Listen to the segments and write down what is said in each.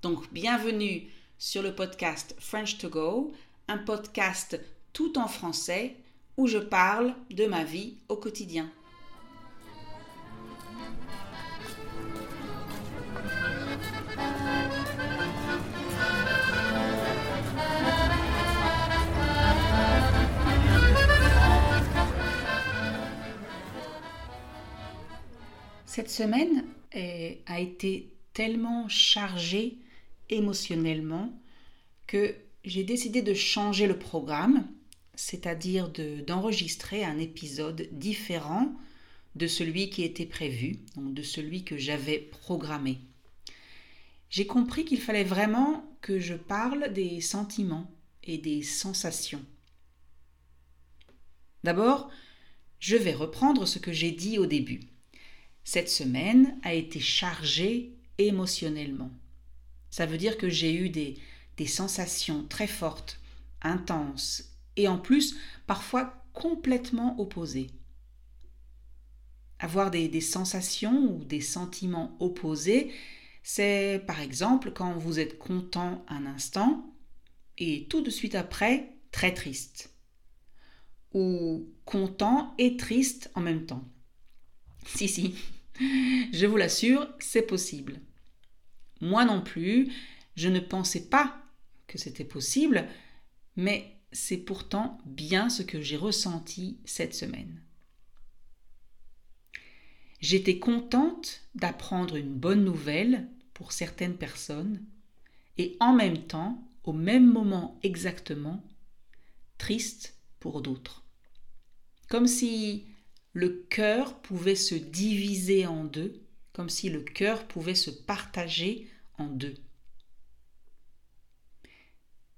Donc, bienvenue sur le podcast French to Go, un podcast tout en français où je parle de ma vie au quotidien. Cette semaine a été tellement chargée émotionnellement que j'ai décidé de changer le programme, c'est-à-dire d'enregistrer un épisode différent de celui qui était prévu, donc de celui que j'avais programmé. J'ai compris qu'il fallait vraiment que je parle des sentiments et des sensations. D'abord, je vais reprendre ce que j'ai dit au début. Cette semaine a été chargée émotionnellement. Ça veut dire que j'ai eu des, sensations très fortes, intenses, et en plus parfois complètement opposées. Avoir des, sensations ou des sentiments opposés, c'est par exemple quand vous êtes content un instant et tout de suite après très triste. Ou content et triste en même temps. Si, si, je vous l'assure, c'est possible. Moi non plus, je ne pensais pas que c'était possible, mais c'est pourtant bien ce que j'ai ressenti cette semaine. J'étais contente d'apprendre une bonne nouvelle pour certaines personnes et en même temps, au même moment exactement, triste pour d'autres. Comme si le cœur pouvait se diviser en deux comme si le cœur pouvait se partager en deux.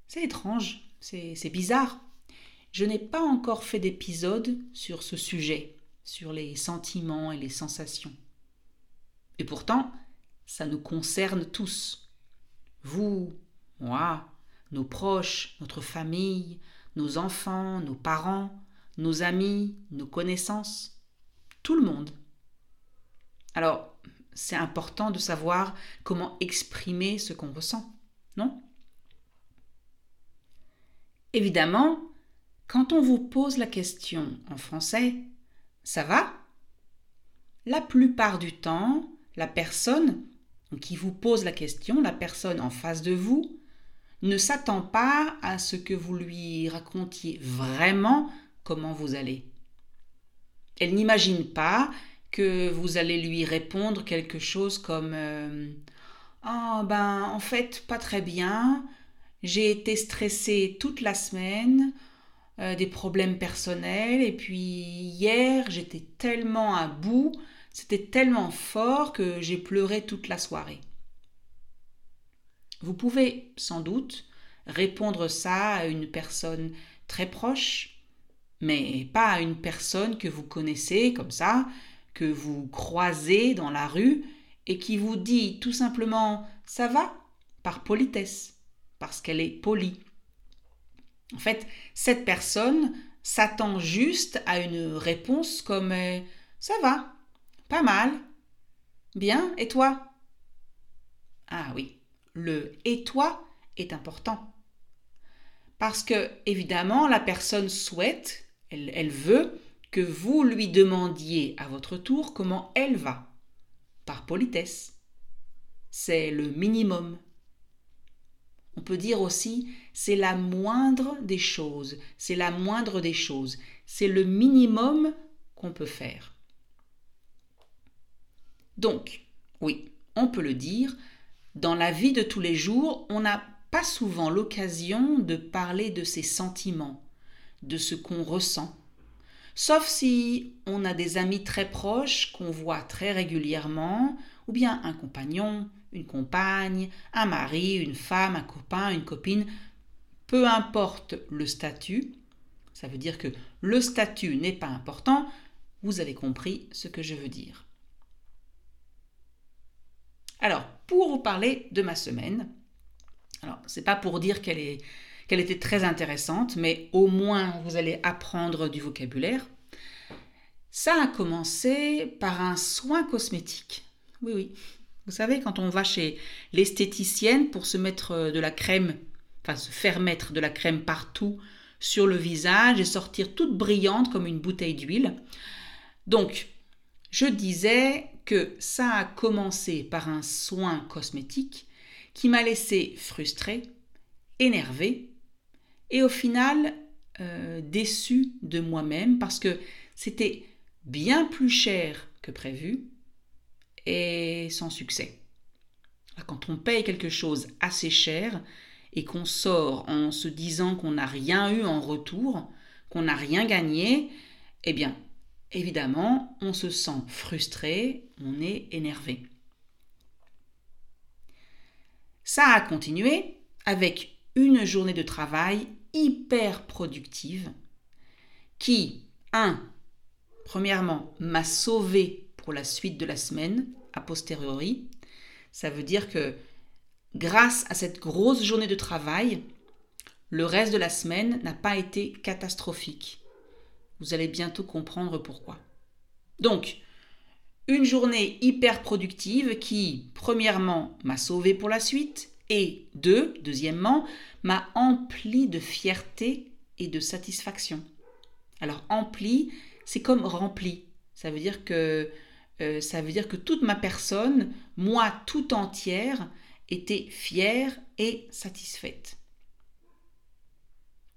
C'est étrange, c'est bizarre. Je n'ai pas encore fait d'épisode sur ce sujet, sur les sentiments et les sensations. Et pourtant, ça nous concerne tous. Vous, moi, nos proches, notre famille, nos enfants, nos parents, nos amis, nos connaissances, tout le monde. Alors, c'est important de savoir comment exprimer ce qu'on ressent, non? Évidemment, quand on vous pose la question en français, ça va? La plupart du temps, la personne qui vous pose la question, la personne en face de vous, ne s'attend pas à ce que vous lui racontiez vraiment comment vous allez. Elle n'imagine pas que vous allez lui répondre quelque chose comme euh, Ah ben en fait pas très bien, j'ai été stressée toute la semaine, euh, des problèmes personnels, et puis hier j'étais tellement à bout, c'était tellement fort que j'ai pleuré toute la soirée. Vous pouvez sans doute répondre ça à une personne très proche, mais pas à une personne que vous connaissez comme ça, que vous croisez dans la rue et qui vous dit tout simplement ça va? par politesse, parce qu'elle est polie. En fait, cette personne s'attend juste à une réponse comme ça va, pas mal, bien, et toi? Ah oui, le et toi est important. Parce que, évidemment, la personne souhaite, elle veut que vous lui demandiez à votre tour comment elle va, par politesse. C'est le minimum. On peut dire aussi c'est la moindre des choses, c'est la moindre des choses, c'est le minimum qu'on peut faire. Donc, oui, on peut le dire, dans la vie de tous les jours, on n'a pas souvent l'occasion de parler de ses sentiments, de ce qu'on ressent, Sauf si on a des amis très proches qu'on voit très régulièrement, ou bien un compagnon, une compagne, un mari, une femme, un copain, une copine, peu importe le statut, ça veut dire que le statut n'est pas important, vous avez compris ce que je veux dire. Alors, pour vous parler de ma semaine, alors c'est pas pour dire qu'elle est qu'elle était très intéressante, mais au moins vous allez apprendre du vocabulaire. Ça a commencé par un soin cosmétique. Oui, oui. Vous savez, quand on va chez l'esthéticienne pour se mettre de la crème, enfin se faire mettre de la crème partout sur le visage et sortir toute brillante comme une bouteille d'huile. Donc, je disais que ça a commencé par un soin cosmétique qui m'a laissé frustrée, énervée et au final euh, déçue de moi-même parce que c'était bien plus cher que prévu et sans succès. Quand on paye quelque chose assez cher et qu'on sort en se disant qu'on n'a rien eu en retour, qu'on n'a rien gagné, eh bien, évidemment, on se sent frustré, on est énervé. Ça a continué avec une journée de travail hyper productive qui, un, premièrement, m'a sauvé pour la suite de la semaine, a posteriori. Ça veut dire que grâce à cette grosse journée de travail, le reste de la semaine n'a pas été catastrophique. Vous allez bientôt comprendre pourquoi. Donc, une journée hyper productive qui, premièrement, m'a sauvé pour la suite et, deux, deuxièmement, m'a empli de fierté et de satisfaction. Alors, empli, c'est comme rempli. Ça veut dire que euh, ça veut dire que toute ma personne, moi tout entière, était fière et satisfaite.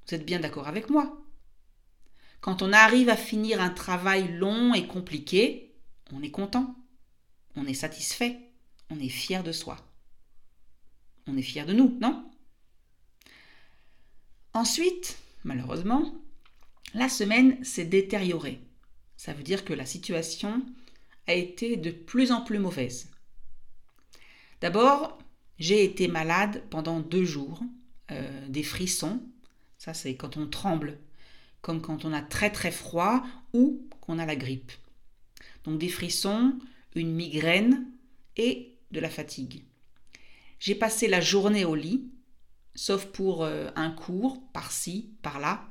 Vous êtes bien d'accord avec moi? Quand on arrive à finir un travail long et compliqué, on est content, on est satisfait, on est fier de soi. On est fier de nous, non? Ensuite, malheureusement, la semaine s'est détériorée. Ça veut dire que la situation a été de plus en plus mauvaise. D'abord, j'ai été malade pendant deux jours, euh, des frissons, ça c'est quand on tremble, comme quand on a très très froid ou qu'on a la grippe. Donc des frissons, une migraine et de la fatigue. J'ai passé la journée au lit, sauf pour euh, un cours par-ci, par-là.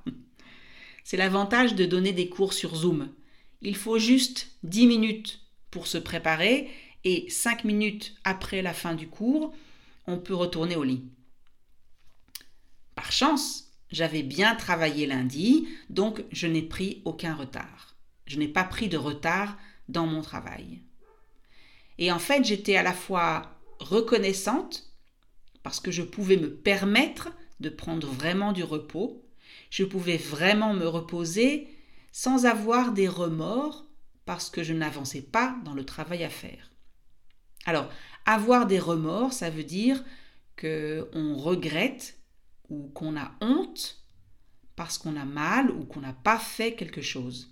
C'est l'avantage de donner des cours sur Zoom. Il faut juste 10 minutes pour se préparer et 5 minutes après la fin du cours, on peut retourner au lit. Par chance, j'avais bien travaillé lundi, donc je n'ai pris aucun retard. Je n'ai pas pris de retard dans mon travail. Et en fait, j'étais à la fois reconnaissante parce que je pouvais me permettre de prendre vraiment du repos, je pouvais vraiment me reposer sans avoir des remords parce que je n'avançais pas dans le travail à faire. Alors, avoir des remords, ça veut dire qu'on regrette ou qu'on a honte parce qu'on a mal ou qu'on n'a pas fait quelque chose.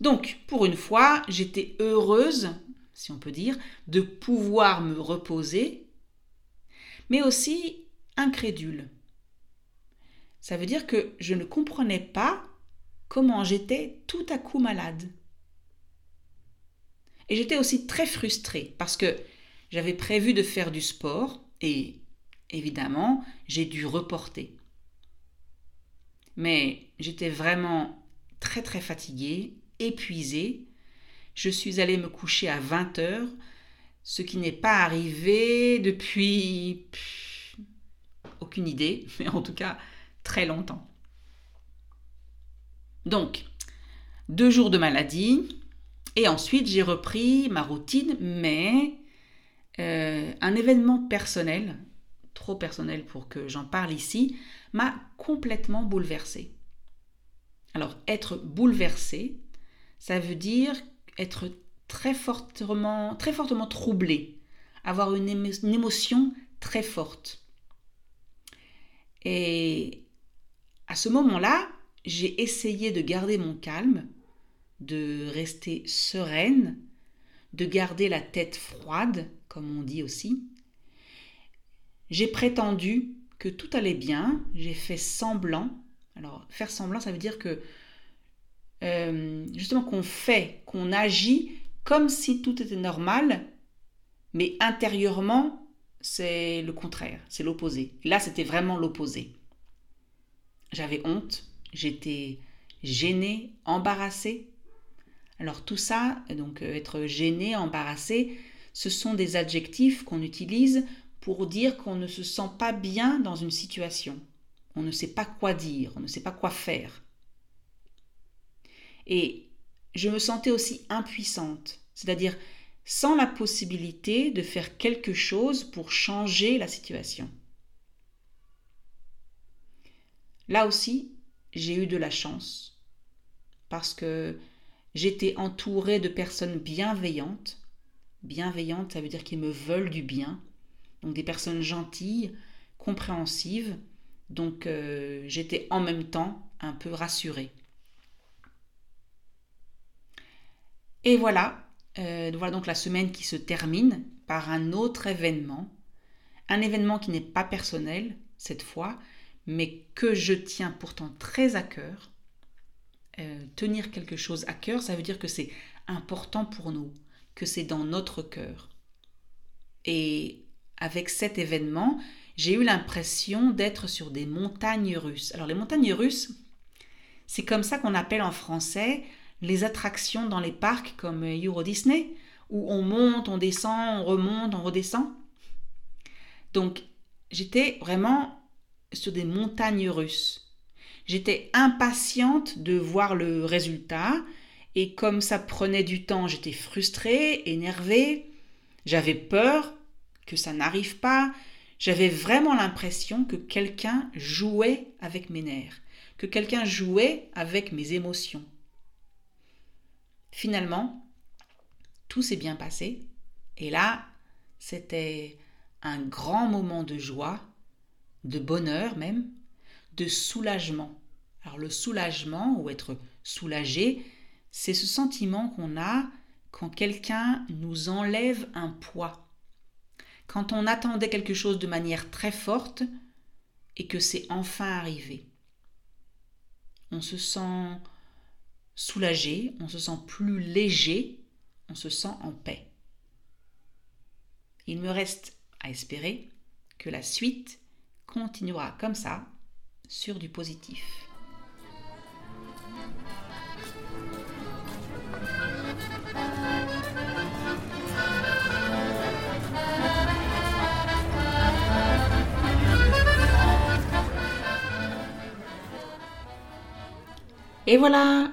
Donc, pour une fois, j'étais heureuse, si on peut dire, de pouvoir me reposer, mais aussi incrédule. Ça veut dire que je ne comprenais pas comment j'étais tout à coup malade. Et j'étais aussi très frustrée parce que j'avais prévu de faire du sport et évidemment, j'ai dû reporter. Mais j'étais vraiment très très fatiguée, épuisée. Je suis allée me coucher à 20 heures, ce qui n'est pas arrivé depuis aucune idée, mais en tout cas très longtemps. Donc, deux jours de maladie, et ensuite j'ai repris ma routine, mais euh, un événement personnel, trop personnel pour que j'en parle ici, m'a complètement bouleversée. Alors, être bouleversé, ça veut dire être très fortement, très fortement troublé, avoir une, une émotion très forte. Et à ce moment-là, j'ai essayé de garder mon calme, de rester sereine, de garder la tête froide, comme on dit aussi. J'ai prétendu que tout allait bien, j'ai fait semblant. Alors, faire semblant, ça veut dire que euh, justement qu'on fait, qu'on agit comme si tout était normal, mais intérieurement, c'est le contraire, c'est l'opposé. Là, c'était vraiment l'opposé. J'avais honte, j'étais gênée, embarrassée. Alors tout ça, donc euh, être gêné, embarrassé, ce sont des adjectifs qu'on utilise pour dire qu'on ne se sent pas bien dans une situation. On ne sait pas quoi dire, on ne sait pas quoi faire. Et je me sentais aussi impuissante, c'est-à-dire sans la possibilité de faire quelque chose pour changer la situation. Là aussi, j'ai eu de la chance parce que j'étais entourée de personnes bienveillantes. Bienveillantes, ça veut dire qu'ils me veulent du bien. Donc des personnes gentilles, compréhensives. Donc euh, j'étais en même temps un peu rassurée. Et voilà, euh, voilà donc la semaine qui se termine par un autre événement. Un événement qui n'est pas personnel cette fois, mais que je tiens pourtant très à cœur. Euh, tenir quelque chose à cœur, ça veut dire que c'est important pour nous, que c'est dans notre cœur. Et avec cet événement, j'ai eu l'impression d'être sur des montagnes russes. Alors les montagnes russes, c'est comme ça qu'on appelle en français les attractions dans les parcs comme Euro Disney, où on monte, on descend, on remonte, on redescend. Donc, j'étais vraiment sur des montagnes russes. J'étais impatiente de voir le résultat, et comme ça prenait du temps, j'étais frustrée, énervée, j'avais peur que ça n'arrive pas, j'avais vraiment l'impression que quelqu'un jouait avec mes nerfs, que quelqu'un jouait avec mes émotions. Finalement, tout s'est bien passé. Et là, c'était un grand moment de joie, de bonheur même, de soulagement. Alors le soulagement ou être soulagé, c'est ce sentiment qu'on a quand quelqu'un nous enlève un poids. Quand on attendait quelque chose de manière très forte et que c'est enfin arrivé. On se sent soulagé, on se sent plus léger, on se sent en paix. Il me reste à espérer que la suite continuera comme ça, sur du positif. Et voilà,